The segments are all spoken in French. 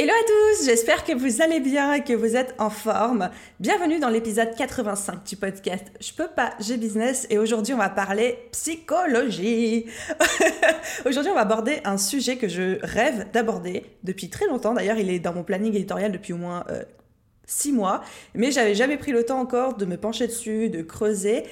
Hello à tous, j'espère que vous allez bien et que vous êtes en forme. Bienvenue dans l'épisode 85 du podcast Je peux pas, j'ai business et aujourd'hui on va parler psychologie. aujourd'hui on va aborder un sujet que je rêve d'aborder depuis très longtemps. D'ailleurs il est dans mon planning éditorial depuis au moins 6 euh, mois, mais j'avais jamais pris le temps encore de me pencher dessus, de creuser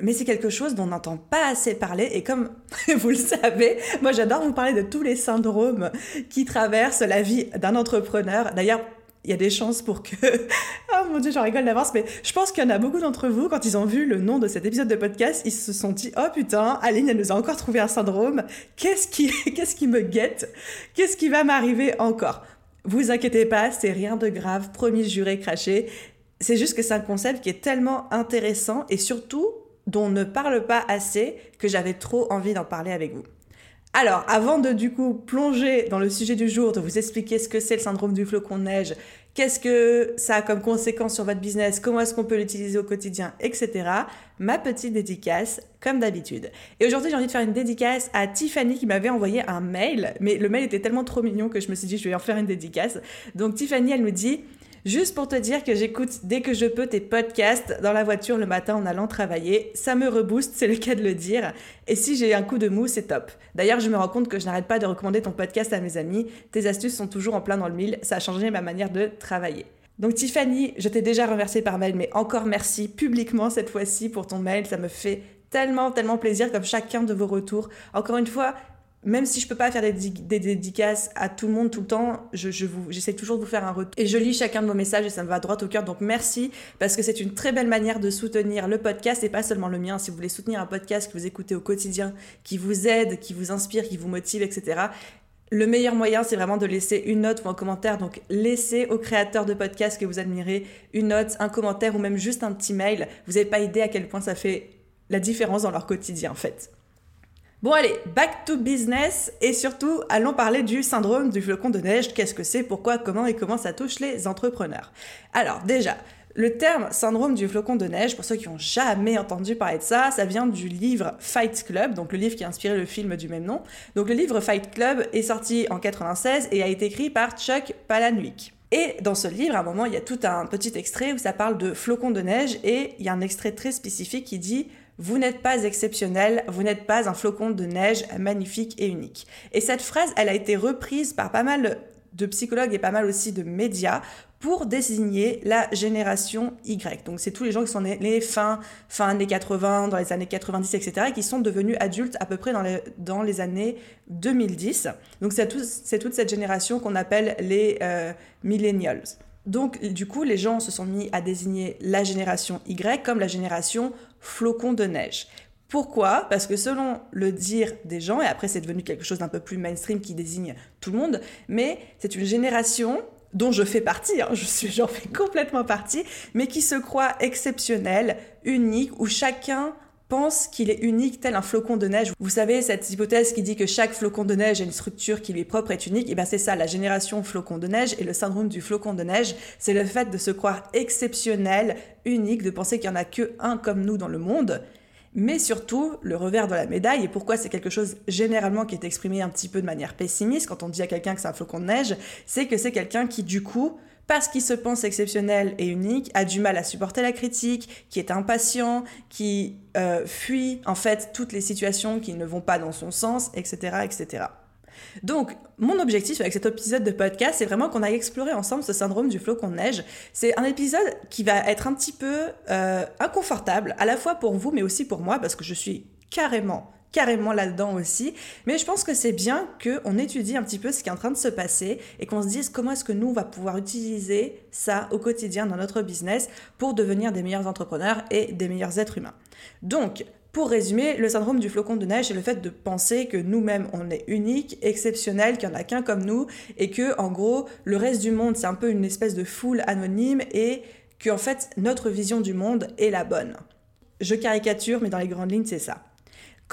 mais c'est quelque chose dont on n'entend pas assez parler et comme vous le savez, moi j'adore vous parler de tous les syndromes qui traversent la vie d'un entrepreneur. D'ailleurs, il y a des chances pour que... oh mon dieu, j'en rigole d'avance, mais je pense qu'il y en a beaucoup d'entre vous, quand ils ont vu le nom de cet épisode de podcast, ils se sont dit, oh putain, Aline, elle nous a encore trouvé un syndrome. Qu'est-ce qui, qu'est-ce qui me guette? Qu'est-ce qui va m'arriver encore? Vous inquiétez pas, c'est rien de grave, promis, juré, craché. C'est juste que c'est un concept qui est tellement intéressant et surtout dont on ne parle pas assez que j'avais trop envie d'en parler avec vous. Alors, avant de du coup plonger dans le sujet du jour, de vous expliquer ce que c'est le syndrome du flocon de neige, qu'est-ce que ça a comme conséquence sur votre business, comment est-ce qu'on peut l'utiliser au quotidien, etc., ma petite dédicace, comme d'habitude. Et aujourd'hui, j'ai envie de faire une dédicace à Tiffany qui m'avait envoyé un mail, mais le mail était tellement trop mignon que je me suis dit, je vais en faire une dédicace. Donc Tiffany, elle me dit... Juste pour te dire que j'écoute dès que je peux tes podcasts dans la voiture le matin en allant travailler. Ça me rebooste, c'est le cas de le dire. Et si j'ai un coup de mou, c'est top. D'ailleurs, je me rends compte que je n'arrête pas de recommander ton podcast à mes amis. Tes astuces sont toujours en plein dans le mille. Ça a changé ma manière de travailler. Donc Tiffany, je t'ai déjà remercié par mail, mais encore merci publiquement cette fois-ci pour ton mail. Ça me fait tellement, tellement plaisir comme chacun de vos retours. Encore une fois, même si je peux pas faire des, dédicaces à tout le monde tout le temps, je, j'essaie toujours de vous faire un retour. Et je lis chacun de vos messages et ça me va droit au cœur. Donc merci parce que c'est une très belle manière de soutenir le podcast et pas seulement le mien. Si vous voulez soutenir un podcast que vous écoutez au quotidien, qui vous aide, qui vous inspire, qui vous motive, etc. Le meilleur moyen, c'est vraiment de laisser une note ou un commentaire. Donc, laissez aux créateurs de podcasts que vous admirez une note, un commentaire ou même juste un petit mail. Vous n'avez pas idée à quel point ça fait la différence dans leur quotidien, en fait. Bon allez, back to business et surtout allons parler du syndrome du flocon de neige. Qu'est-ce que c'est, pourquoi, comment et comment ça touche les entrepreneurs? Alors déjà, le terme syndrome du flocon de neige, pour ceux qui n'ont jamais entendu parler de ça, ça vient du livre Fight Club, donc le livre qui a inspiré le film du même nom. Donc le livre Fight Club est sorti en 96 et a été écrit par Chuck Palahniuk. Et dans ce livre, à un moment, il y a tout un petit extrait où ça parle de flocons de neige et il y a un extrait très spécifique qui dit vous n'êtes pas exceptionnel, vous n'êtes pas un flocon de neige magnifique et unique. Et cette phrase, elle a été reprise par pas mal de psychologues et pas mal aussi de médias pour désigner la génération Y. Donc c'est tous les gens qui sont nés fin, fin années 80, dans les années 90, etc., et qui sont devenus adultes à peu près dans les, dans les années 2010. Donc c'est toute cette génération qu'on appelle les euh, millennials. Donc, du coup, les gens se sont mis à désigner la génération Y comme la génération flocon de neige. Pourquoi? Parce que selon le dire des gens, et après c'est devenu quelque chose d'un peu plus mainstream qui désigne tout le monde, mais c'est une génération dont je fais partie, hein, je suis, j'en fais complètement partie, mais qui se croit exceptionnelle, unique, où chacun pense qu'il est unique tel un flocon de neige. Vous savez, cette hypothèse qui dit que chaque flocon de neige a une structure qui lui est propre, est unique, et bien c'est ça, la génération flocon de neige et le syndrome du flocon de neige, c'est le fait de se croire exceptionnel, unique, de penser qu'il n'y en a que un comme nous dans le monde. Mais surtout, le revers de la médaille, et pourquoi c'est quelque chose généralement qui est exprimé un petit peu de manière pessimiste quand on dit à quelqu'un que c'est un flocon de neige, c'est que c'est quelqu'un qui du coup parce qu'il se pense exceptionnel et unique, a du mal à supporter la critique, qui est impatient, qui euh, fuit en fait toutes les situations qui ne vont pas dans son sens, etc., etc. Donc, mon objectif avec cet épisode de podcast, c'est vraiment qu'on aille explorer ensemble ce syndrome du flocon de neige. C'est un épisode qui va être un petit peu euh, inconfortable, à la fois pour vous, mais aussi pour moi, parce que je suis carrément carrément là-dedans aussi. Mais je pense que c'est bien qu'on étudie un petit peu ce qui est en train de se passer et qu'on se dise comment est-ce que nous, on va pouvoir utiliser ça au quotidien dans notre business pour devenir des meilleurs entrepreneurs et des meilleurs êtres humains. Donc, pour résumer, le syndrome du flocon de neige, c'est le fait de penser que nous-mêmes, on est unique, exceptionnel, qu'il n'y en a qu'un comme nous, et que, en gros, le reste du monde, c'est un peu une espèce de foule anonyme, et que fait notre vision du monde est la bonne. Je caricature, mais dans les grandes lignes, c'est ça.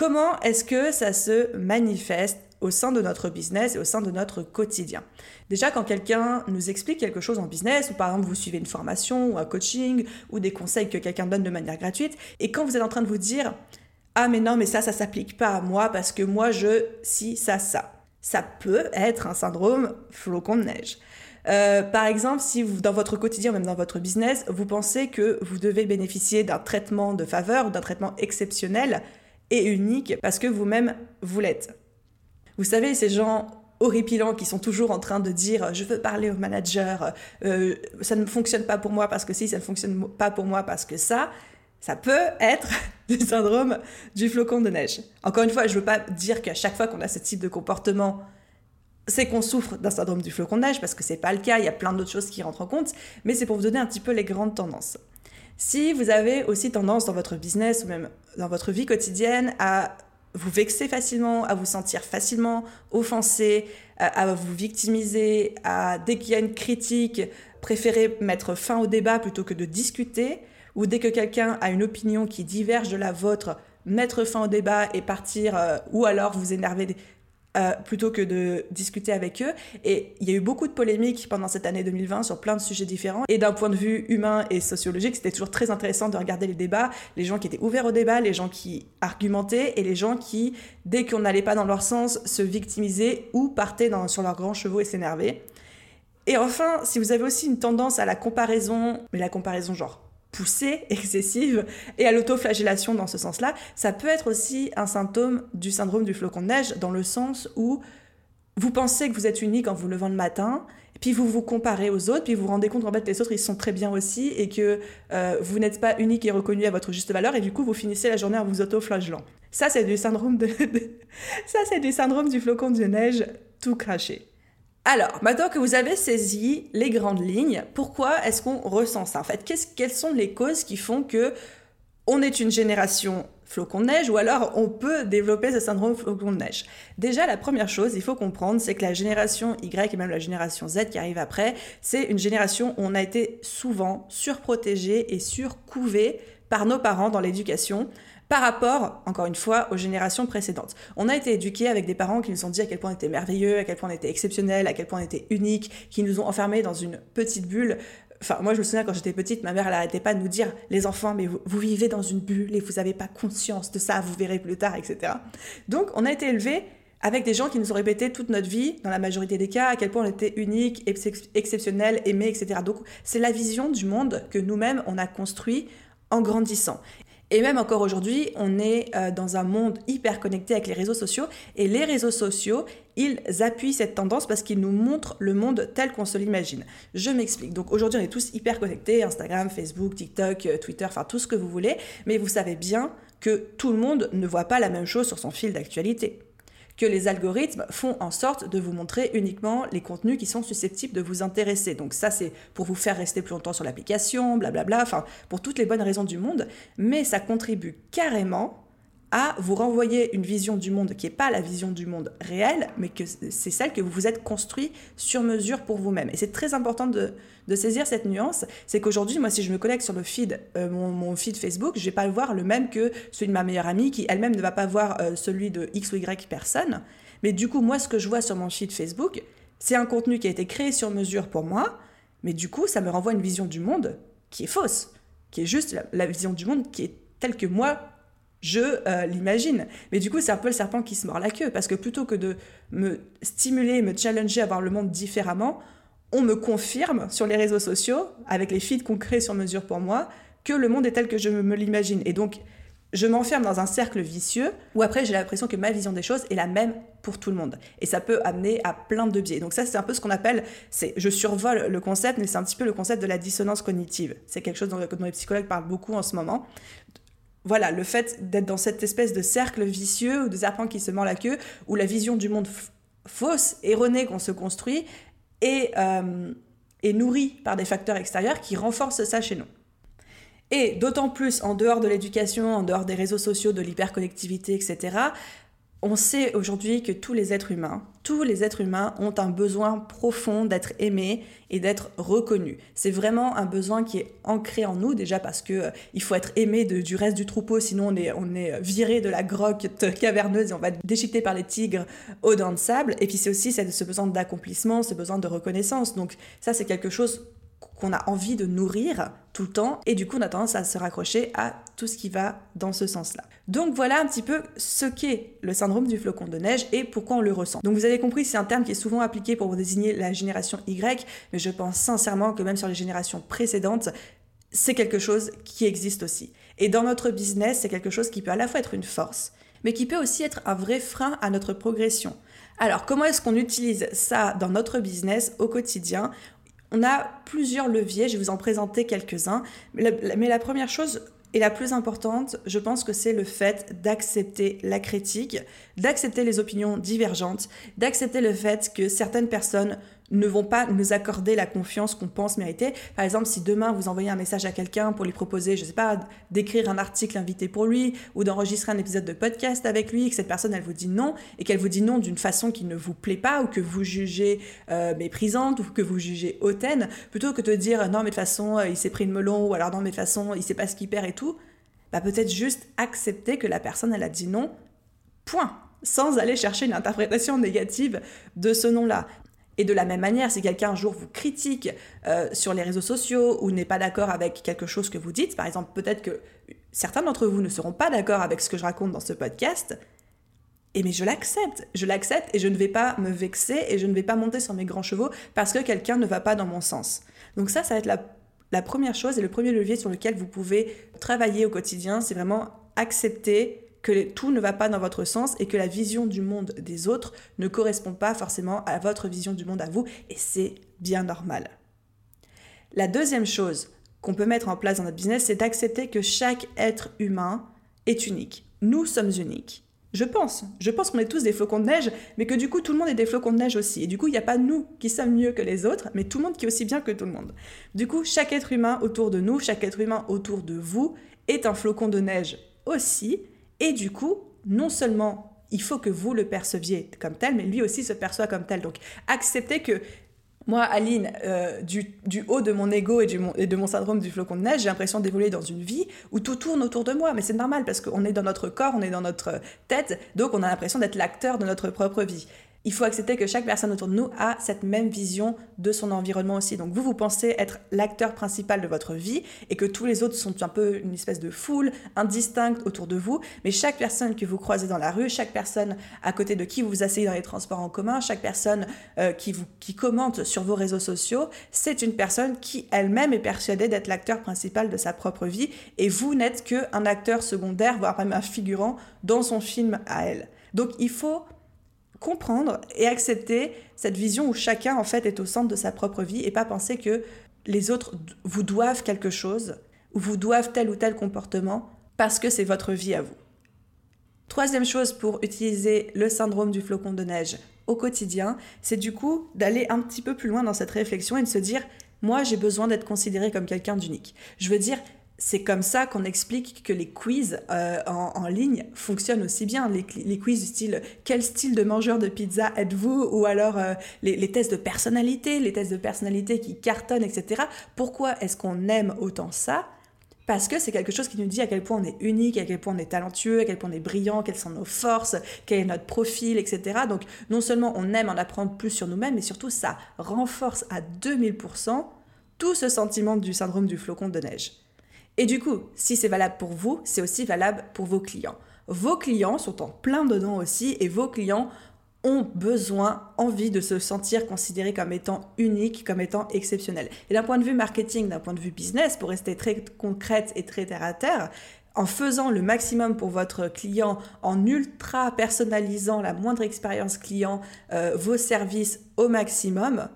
Comment est-ce que ça se manifeste au sein de notre business et au sein de notre quotidien? Déjà, quand quelqu'un nous explique quelque chose en business, ou par exemple vous suivez une formation ou un coaching ou des conseils que quelqu'un donne de manière gratuite, et quand vous êtes en train de vous dire ah mais non mais ça ça s'applique pas à moi parce que moi je si ça ça, ça peut être un syndrome flocon de neige. Euh, par exemple, si dans votre quotidien, même dans votre business, vous pensez que vous devez bénéficier d'un traitement de faveur ou d'un traitement exceptionnel et unique parce que vous-même vous l'êtes. Vous savez, ces gens horripilants qui sont toujours en train de dire je veux parler au manager, euh, ça ne fonctionne pas pour moi parce que si, ça ne fonctionne pas pour moi parce que ça, ça peut être du syndrome du flocon de neige. Encore une fois, je ne veux pas dire qu'à chaque fois qu'on a ce type de comportement, c'est qu'on souffre d'un syndrome du flocon de neige parce que c'est pas le cas, il y a plein d'autres choses qui rentrent en compte, mais c'est pour vous donner un petit peu les grandes tendances. Si vous avez aussi tendance dans votre business ou même dans votre vie quotidienne à vous vexer facilement, à vous sentir facilement offensé, à, vous victimiser, à dès qu'il y a une critique, préférer mettre fin au débat plutôt que de discuter, ou dès que quelqu'un a une opinion qui diverge de la vôtre, mettre fin au débat et partir, euh, ou alors vous énerver euh, plutôt que de discuter avec eux. Et il y a eu beaucoup de polémiques pendant cette année 2020 sur plein de sujets différents. Et d'un point de vue humain et sociologique, c'était toujours très intéressant de regarder les débats, les gens qui étaient ouverts au débat, les gens qui argumentaient et les gens qui, dès qu'on n'allait pas dans leur sens, se victimisaient ou partaient sur leurs grands chevaux et s'énervaient. Et enfin, si vous avez aussi une tendance à la comparaison, mais la comparaison genre poussée, excessive, et à l'autoflagellation dans ce sens-là, ça peut être aussi un symptôme du syndrome du flocon de neige, dans le sens où vous pensez que vous êtes unique en vous levant le matin, puis vous vous comparez aux autres, puis vous vous rendez compte en fait les autres ils sont très bien aussi, et que euh, vous n'êtes pas unique et reconnu à votre juste valeur, et du coup vous finissez la journée en vous autoflagellant. Ça c'est du syndrome de... ça c'est du syndrome du flocon de neige tout craché. Alors, maintenant que vous avez saisi les grandes lignes, pourquoi est-ce qu'on ressent ça? En fait, quelles sont les causes qui font que on est une génération flocon de neige ou alors on peut développer ce syndrome flocon de neige? Déjà, la première chose, il faut comprendre, c'est que la génération Y et même la génération Z qui arrive après, c'est une génération où on a été souvent surprotégé et surcouvé par nos parents dans l'éducation par rapport, encore une fois, aux générations précédentes. On a été éduqués avec des parents qui nous ont dit à quel point on était merveilleux, à quel point on était exceptionnel, à quel point on était unique, qui nous ont enfermés dans une petite bulle. Enfin, moi, je me souviens quand j'étais petite, ma mère, elle n'arrêtait pas de nous dire, les enfants, mais vous, vivez dans une bulle et vous n'avez pas conscience de ça, vous verrez plus tard, etc. Donc, on a été élevés avec des gens qui nous ont répété toute notre vie, dans la majorité des cas, à quel point on était unique, exceptionnel, aimé, etc. Donc, c'est la vision du monde que nous-mêmes, on a construit en grandissant. Et même encore aujourd'hui, on est euh, dans un monde hyper connecté avec les réseaux sociaux. Et les réseaux sociaux, ils appuient cette tendance parce qu'ils nous montrent le monde tel qu'on se l'imagine. Je m'explique. Donc aujourd'hui, on est tous hyper connectés, Instagram, Facebook, TikTok, euh, Twitter, enfin tout ce que vous voulez. Mais vous savez bien que tout le monde ne voit pas la même chose sur son fil d'actualité que les algorithmes font en sorte de vous montrer uniquement les contenus qui sont susceptibles de vous intéresser. Donc ça, c'est pour vous faire rester plus longtemps sur l'application, blablabla, enfin, pour toutes les bonnes raisons du monde, mais ça contribue carrément à vous renvoyer une vision du monde qui n'est pas la vision du monde réel, mais que c'est celle que vous vous êtes construit sur mesure pour vous-même. Et c'est très important de, saisir cette nuance. C'est qu'aujourd'hui, moi, si je me connecte sur le feed, euh, mon, feed Facebook, je vais pas le voir le même que celui de ma meilleure amie, qui elle-même ne va pas voir euh, celui de X ou Y personne. Mais du coup, moi, ce que je vois sur mon feed Facebook, c'est un contenu qui a été créé sur mesure pour moi, mais du coup, ça me renvoie une vision du monde qui est fausse, qui est juste la vision du monde qui est telle que moi, je euh, l'imagine. Mais du coup, c'est un peu le serpent qui se mord la queue, parce que plutôt que de me stimuler, me challenger à voir le monde différemment, on me confirme sur les réseaux sociaux, avec les feeds qu'on crée sur mesure pour moi, que le monde est tel que je me l'imagine. Et donc, je m'enferme dans un cercle vicieux où après j'ai l'impression que ma vision des choses est la même pour tout le monde. Et ça peut amener à plein de biais. Donc ça, c'est un peu ce qu'on appelle, c'est, je survole le concept, mais c'est un petit peu le concept de la dissonance cognitive. C'est quelque chose dont, dont les psychologues parlent beaucoup en ce moment voilà, le fait d'être dans cette espèce de cercle vicieux ou de serpent qui se mord la queue, où la vision du monde fausse, erronée qu'on se construit, est, euh, est nourrie par des facteurs extérieurs qui renforcent ça chez nous. Et d'autant plus en dehors de l'éducation, en dehors des réseaux sociaux, de l'hyperconnectivité, etc., On sait aujourd'hui que tous les êtres humains, tous les êtres humains ont un besoin profond d'être aimés et d'être reconnus. C'est vraiment un besoin qui est ancré en nous déjà parce que euh, il faut être aimé du reste du troupeau, sinon on est, on est viré de la grotte caverneuse et on va être déchiqueté par les tigres aux dents de sable. Et puis c'est aussi ce besoin d'accomplissement, ce besoin de reconnaissance. Donc ça c'est quelque chose qu'on a envie de nourrir tout le temps et du coup on a tendance à se raccrocher à tout ce qui va dans ce sens-là. Donc voilà un petit peu ce qu'est le syndrome du flocon de neige et pourquoi on le ressent. Donc vous avez compris, c'est un terme qui est souvent appliqué pour désigner la génération Y, mais je pense sincèrement que même sur les générations précédentes, c'est quelque chose qui existe aussi. Et dans notre business, c'est quelque chose qui peut à la fois être une force, mais qui peut aussi être un vrai frein à notre progression. Alors, comment est-ce qu'on utilise ça dans notre business au quotidien on a plusieurs leviers, je vais vous en présenter quelques-uns. Mais la, première chose et la plus importante, je pense que c'est le fait d'accepter la critique, d'accepter les opinions divergentes, d'accepter le fait que certaines personnes ne vont pas nous accorder la confiance qu'on pense mériter. Par exemple, si demain vous envoyez un message à quelqu'un pour lui proposer, je sais pas, d'écrire un article invité pour lui ou d'enregistrer un épisode de podcast avec lui, et que cette personne elle vous dit non et qu'elle vous dit non d'une façon qui ne vous plaît pas ou que vous jugez euh, méprisante ou que vous jugez hautaine, plutôt que de dire non mais de toute façon il s'est pris le melon ou alors non mais de toute façon il sait pas ce qu'il perd et tout, bah peut-être juste accepter que la personne elle a dit non, point sans aller chercher une interprétation négative de ce nom-là. Et de la même manière, si quelqu'un un jour vous critique euh, sur les réseaux sociaux ou n'est pas d'accord avec quelque chose que vous dites, par exemple, peut-être que certains d'entre vous ne seront pas d'accord avec ce que je raconte dans ce podcast, et eh mais je l'accepte, je l'accepte et je ne vais pas me vexer et je ne vais pas monter sur mes grands chevaux parce que quelqu'un ne va pas dans mon sens. Donc ça, ça va être la, la première chose et le premier levier sur lequel vous pouvez travailler au quotidien, c'est vraiment accepter que tout ne va pas dans votre sens et que la vision du monde des autres ne correspond pas forcément à votre vision du monde à vous, et c'est bien normal. La deuxième chose qu'on peut mettre en place dans notre business, c'est d'accepter que chaque être humain est unique. Nous sommes uniques. Je pense, je pense qu'on est tous des flocons de neige, mais que du coup tout le monde est des flocons de neige aussi. Et du coup, il n'y a pas nous qui sommes mieux que les autres, mais tout le monde qui est aussi bien que tout le monde. Du coup, chaque être humain autour de nous, chaque être humain autour de vous est un flocon de neige aussi, et du coup, non seulement il faut que vous le perceviez comme tel, mais lui aussi se perçoit comme tel. Donc acceptez que moi, Aline, euh, du, haut de mon ego et, et, de mon syndrome du flocon de neige, j'ai l'impression d'évoluer dans une vie où tout tourne autour de moi. Mais c'est normal parce qu'on est dans notre corps, on est dans notre tête, donc on a l'impression d'être l'acteur de notre propre vie il faut accepter que chaque personne autour de nous a cette même vision de son environnement aussi. Donc vous, vous pensez être l'acteur principal de votre vie et que tous les autres sont un peu une espèce de foule indistincte autour de vous. Mais chaque personne que vous croisez dans la rue, chaque personne à côté de qui vous vous asseyez dans les transports en commun, chaque personne euh, qui, vous, qui commente sur vos réseaux sociaux, c'est une personne qui elle-même est persuadée d'être l'acteur principal de sa propre vie et vous n'êtes qu'un acteur secondaire, voire même un figurant dans son film à elle. Donc il faut comprendre et accepter cette vision où chacun en fait est au centre de sa propre vie et pas penser que les autres vous doivent quelque chose ou vous doivent tel ou tel comportement parce que c'est votre vie à vous. Troisième chose pour utiliser le syndrome du flocon de neige au quotidien, c'est du coup d'aller un petit peu plus loin dans cette réflexion et de se dire moi j'ai besoin d'être considéré comme quelqu'un d'unique. Je veux dire, c'est comme ça qu'on explique que les quiz euh, en, ligne fonctionnent aussi bien. Les, quiz du style quel style de mangeur de pizza êtes-vous? Ou alors euh, les, tests de personnalité, les tests de personnalité qui cartonnent, etc. Pourquoi est-ce qu'on aime autant ça? Parce que c'est quelque chose qui nous dit à quel point on est unique, à quel point on est talentueux, à quel point on est brillant, quelles sont nos forces, quel est notre profil, etc. Donc non seulement on aime en apprendre plus sur nous-mêmes, mais surtout ça renforce à 2000% tout ce sentiment du syndrome du flocon de neige. Et du coup, si c'est valable pour vous, c'est aussi valable pour vos clients. Vos clients sont en plein dedans aussi et vos clients ont besoin, envie de se sentir considérés comme étant uniques, comme étant exceptionnels. Et d'un point de vue marketing, d'un point de vue business, pour rester très concrète et très terre à terre, en faisant le maximum pour votre client, en ultra personnalisant la moindre expérience client, euh, vos services au maximum,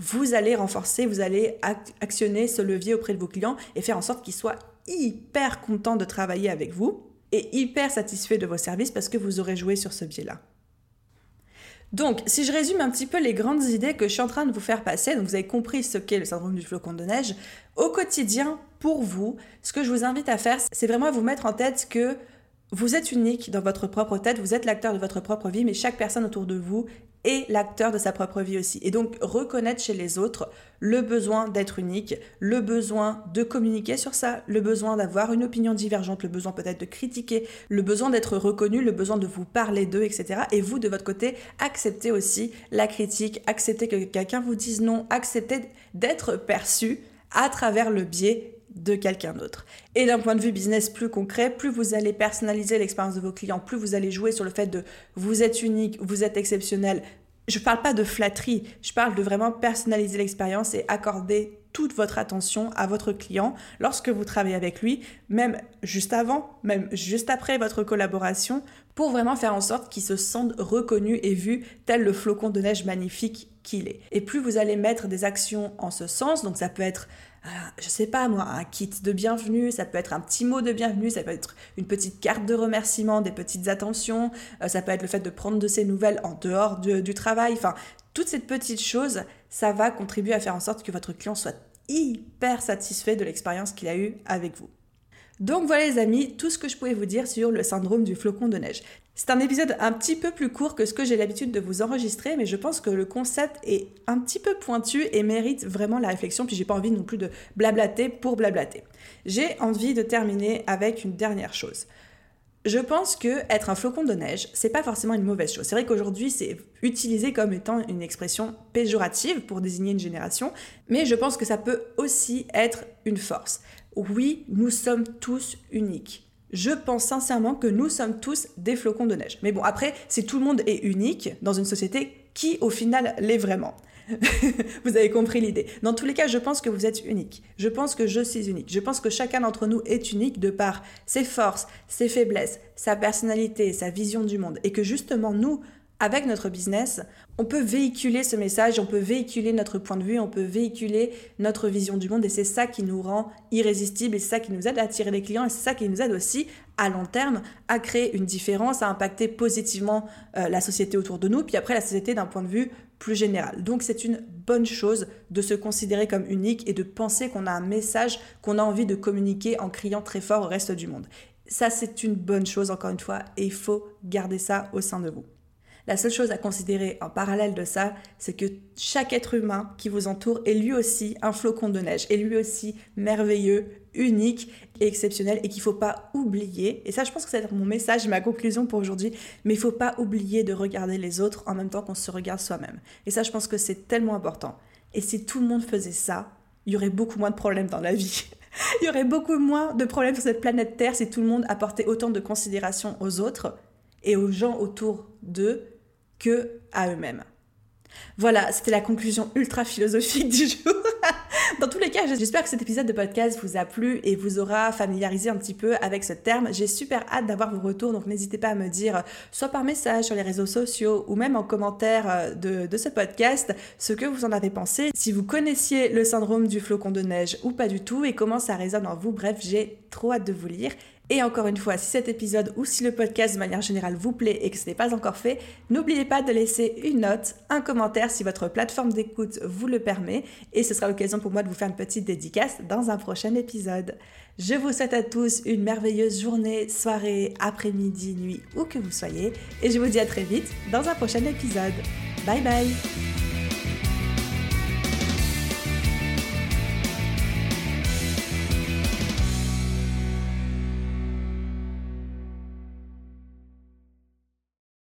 vous allez renforcer, vous allez actionner ce levier auprès de vos clients et faire en sorte qu'ils soient hyper contents de travailler avec vous et hyper satisfaits de vos services parce que vous aurez joué sur ce biais-là. Donc, si je résume un petit peu les grandes idées que je suis en train de vous faire passer, donc vous avez compris ce qu'est le syndrome du flocon de neige, au quotidien, pour vous, ce que je vous invite à faire, c'est vraiment vous mettre en tête que Vous êtes unique dans votre propre tête, vous êtes l'acteur de votre propre vie, mais chaque personne autour de vous est l'acteur de sa propre vie aussi. Et donc reconnaître chez les autres le besoin d'être unique, le besoin de communiquer sur ça, le besoin d'avoir une opinion divergente, le besoin peut-être de critiquer, le besoin d'être reconnu, le besoin de vous parler d'eux, etc. Et vous, de votre côté, acceptez aussi la critique, acceptez que quelqu'un vous dise non, acceptez d'être perçu à travers le biais de quelqu'un d'autre. Et d'un point de vue business plus concret, plus vous allez personnaliser l'expérience de vos clients, plus vous allez jouer sur le fait de vous êtes unique, vous êtes exceptionnel. Je ne parle pas de flatterie, je parle de vraiment personnaliser l'expérience et accorder toute votre attention à votre client lorsque vous travaillez avec lui, même juste avant, même juste après votre collaboration, pour vraiment faire en sorte qu'il se sente reconnu et vu tel le flocon de neige magnifique qu'il est. Et plus vous allez mettre des actions en ce sens, donc ça peut être je sais pas moi, un kit de bienvenue, ça peut être un petit mot de bienvenue, ça peut être une petite carte de remerciement, des petites attentions, euh, ça peut être le fait de prendre de ses nouvelles en dehors du travail, enfin, toutes ces petites choses, ça va contribuer à faire en sorte que votre client soit hyper satisfait de l'expérience qu'il a eue avec vous. Donc voilà les amis, tout ce que je pouvais vous dire sur le syndrome du flocon de neige. C'est un épisode un petit peu plus court que ce que j'ai l'habitude de vous enregistrer, mais je pense que le concept est un petit peu pointu et mérite vraiment la réflexion, puis j'ai pas envie non plus de blablater pour blablater. J'ai envie de terminer avec une dernière chose. Je pense que être un flocon de neige, c'est pas forcément une mauvaise chose. C'est vrai qu'aujourd'hui, c'est utilisé comme étant une expression péjorative pour désigner une génération, mais je pense que ça peut aussi être une force. Oui, nous sommes tous uniques je pense sincèrement que nous sommes tous des flocons de neige. Mais bon, après, si tout le monde est unique dans une société, qui au final l'est vraiment vous avez compris l'idée. Dans tous les cas, je pense que vous êtes unique. Je pense que je suis unique. Je pense que chacun d'entre nous est unique de par ses forces, ses faiblesses, sa personnalité, sa vision du monde. Et que justement, nous, avec notre business, on peut véhiculer ce message, on peut véhiculer notre point de vue, on peut véhiculer notre vision du monde et c'est ça qui nous rend irrésistibles et c'est ça qui nous aide à attirer les clients et c'est ça qui nous aide aussi à long terme à créer une différence, à impacter positivement euh, la société autour de nous, puis après la société d'un point de vue plus général. Donc c'est une bonne chose de se considérer comme unique et de penser qu'on a un message qu'on a envie de communiquer en criant très fort au reste du monde. Ça c'est une bonne chose encore une fois et il faut garder ça au sein de vous. La seule chose à considérer en parallèle de ça, c'est que chaque être humain qui vous entoure est lui aussi un flocon de neige, est lui aussi merveilleux, unique et exceptionnel et qu'il faut pas oublier, et ça je pense que c'est mon message, ma conclusion pour aujourd'hui, mais il faut pas oublier de regarder les autres en même temps qu'on se regarde soi-même. Et ça je pense que c'est tellement important. Et si tout le monde faisait ça, il y aurait beaucoup moins de problèmes dans la vie. il y aurait beaucoup moins de problèmes sur cette planète Terre si tout le monde apportait autant de considération aux autres et aux gens autour d'eux que à eux-mêmes. Voilà, c'était la conclusion ultra philosophique du jour. Dans tous les cas, j'espère que cet épisode de podcast vous a plu et vous aura familiarisé un petit peu avec ce terme. J'ai super hâte d'avoir vos retours, donc n'hésitez pas à me dire, soit par message sur les réseaux sociaux ou même en commentaire euh, de, de ce podcast, ce que vous en avez pensé, si vous connaissiez le syndrome du flocon de neige ou pas du tout et comment ça résonne en vous. Bref, j'ai trop hâte de vous lire. Et encore une fois, si cet épisode ou si le podcast de manière générale vous plaît et que ce n'est pas encore fait, n'oubliez pas de laisser une note, un commentaire si votre plateforme d'écoute vous le permet. Et ce sera l'occasion pour moi de vous faire une petite dédicace dans un prochain épisode. Je vous souhaite à tous une merveilleuse journée, soirée, après-midi, nuit, où que vous soyez. Et je vous dis à très vite dans un prochain épisode. Bye bye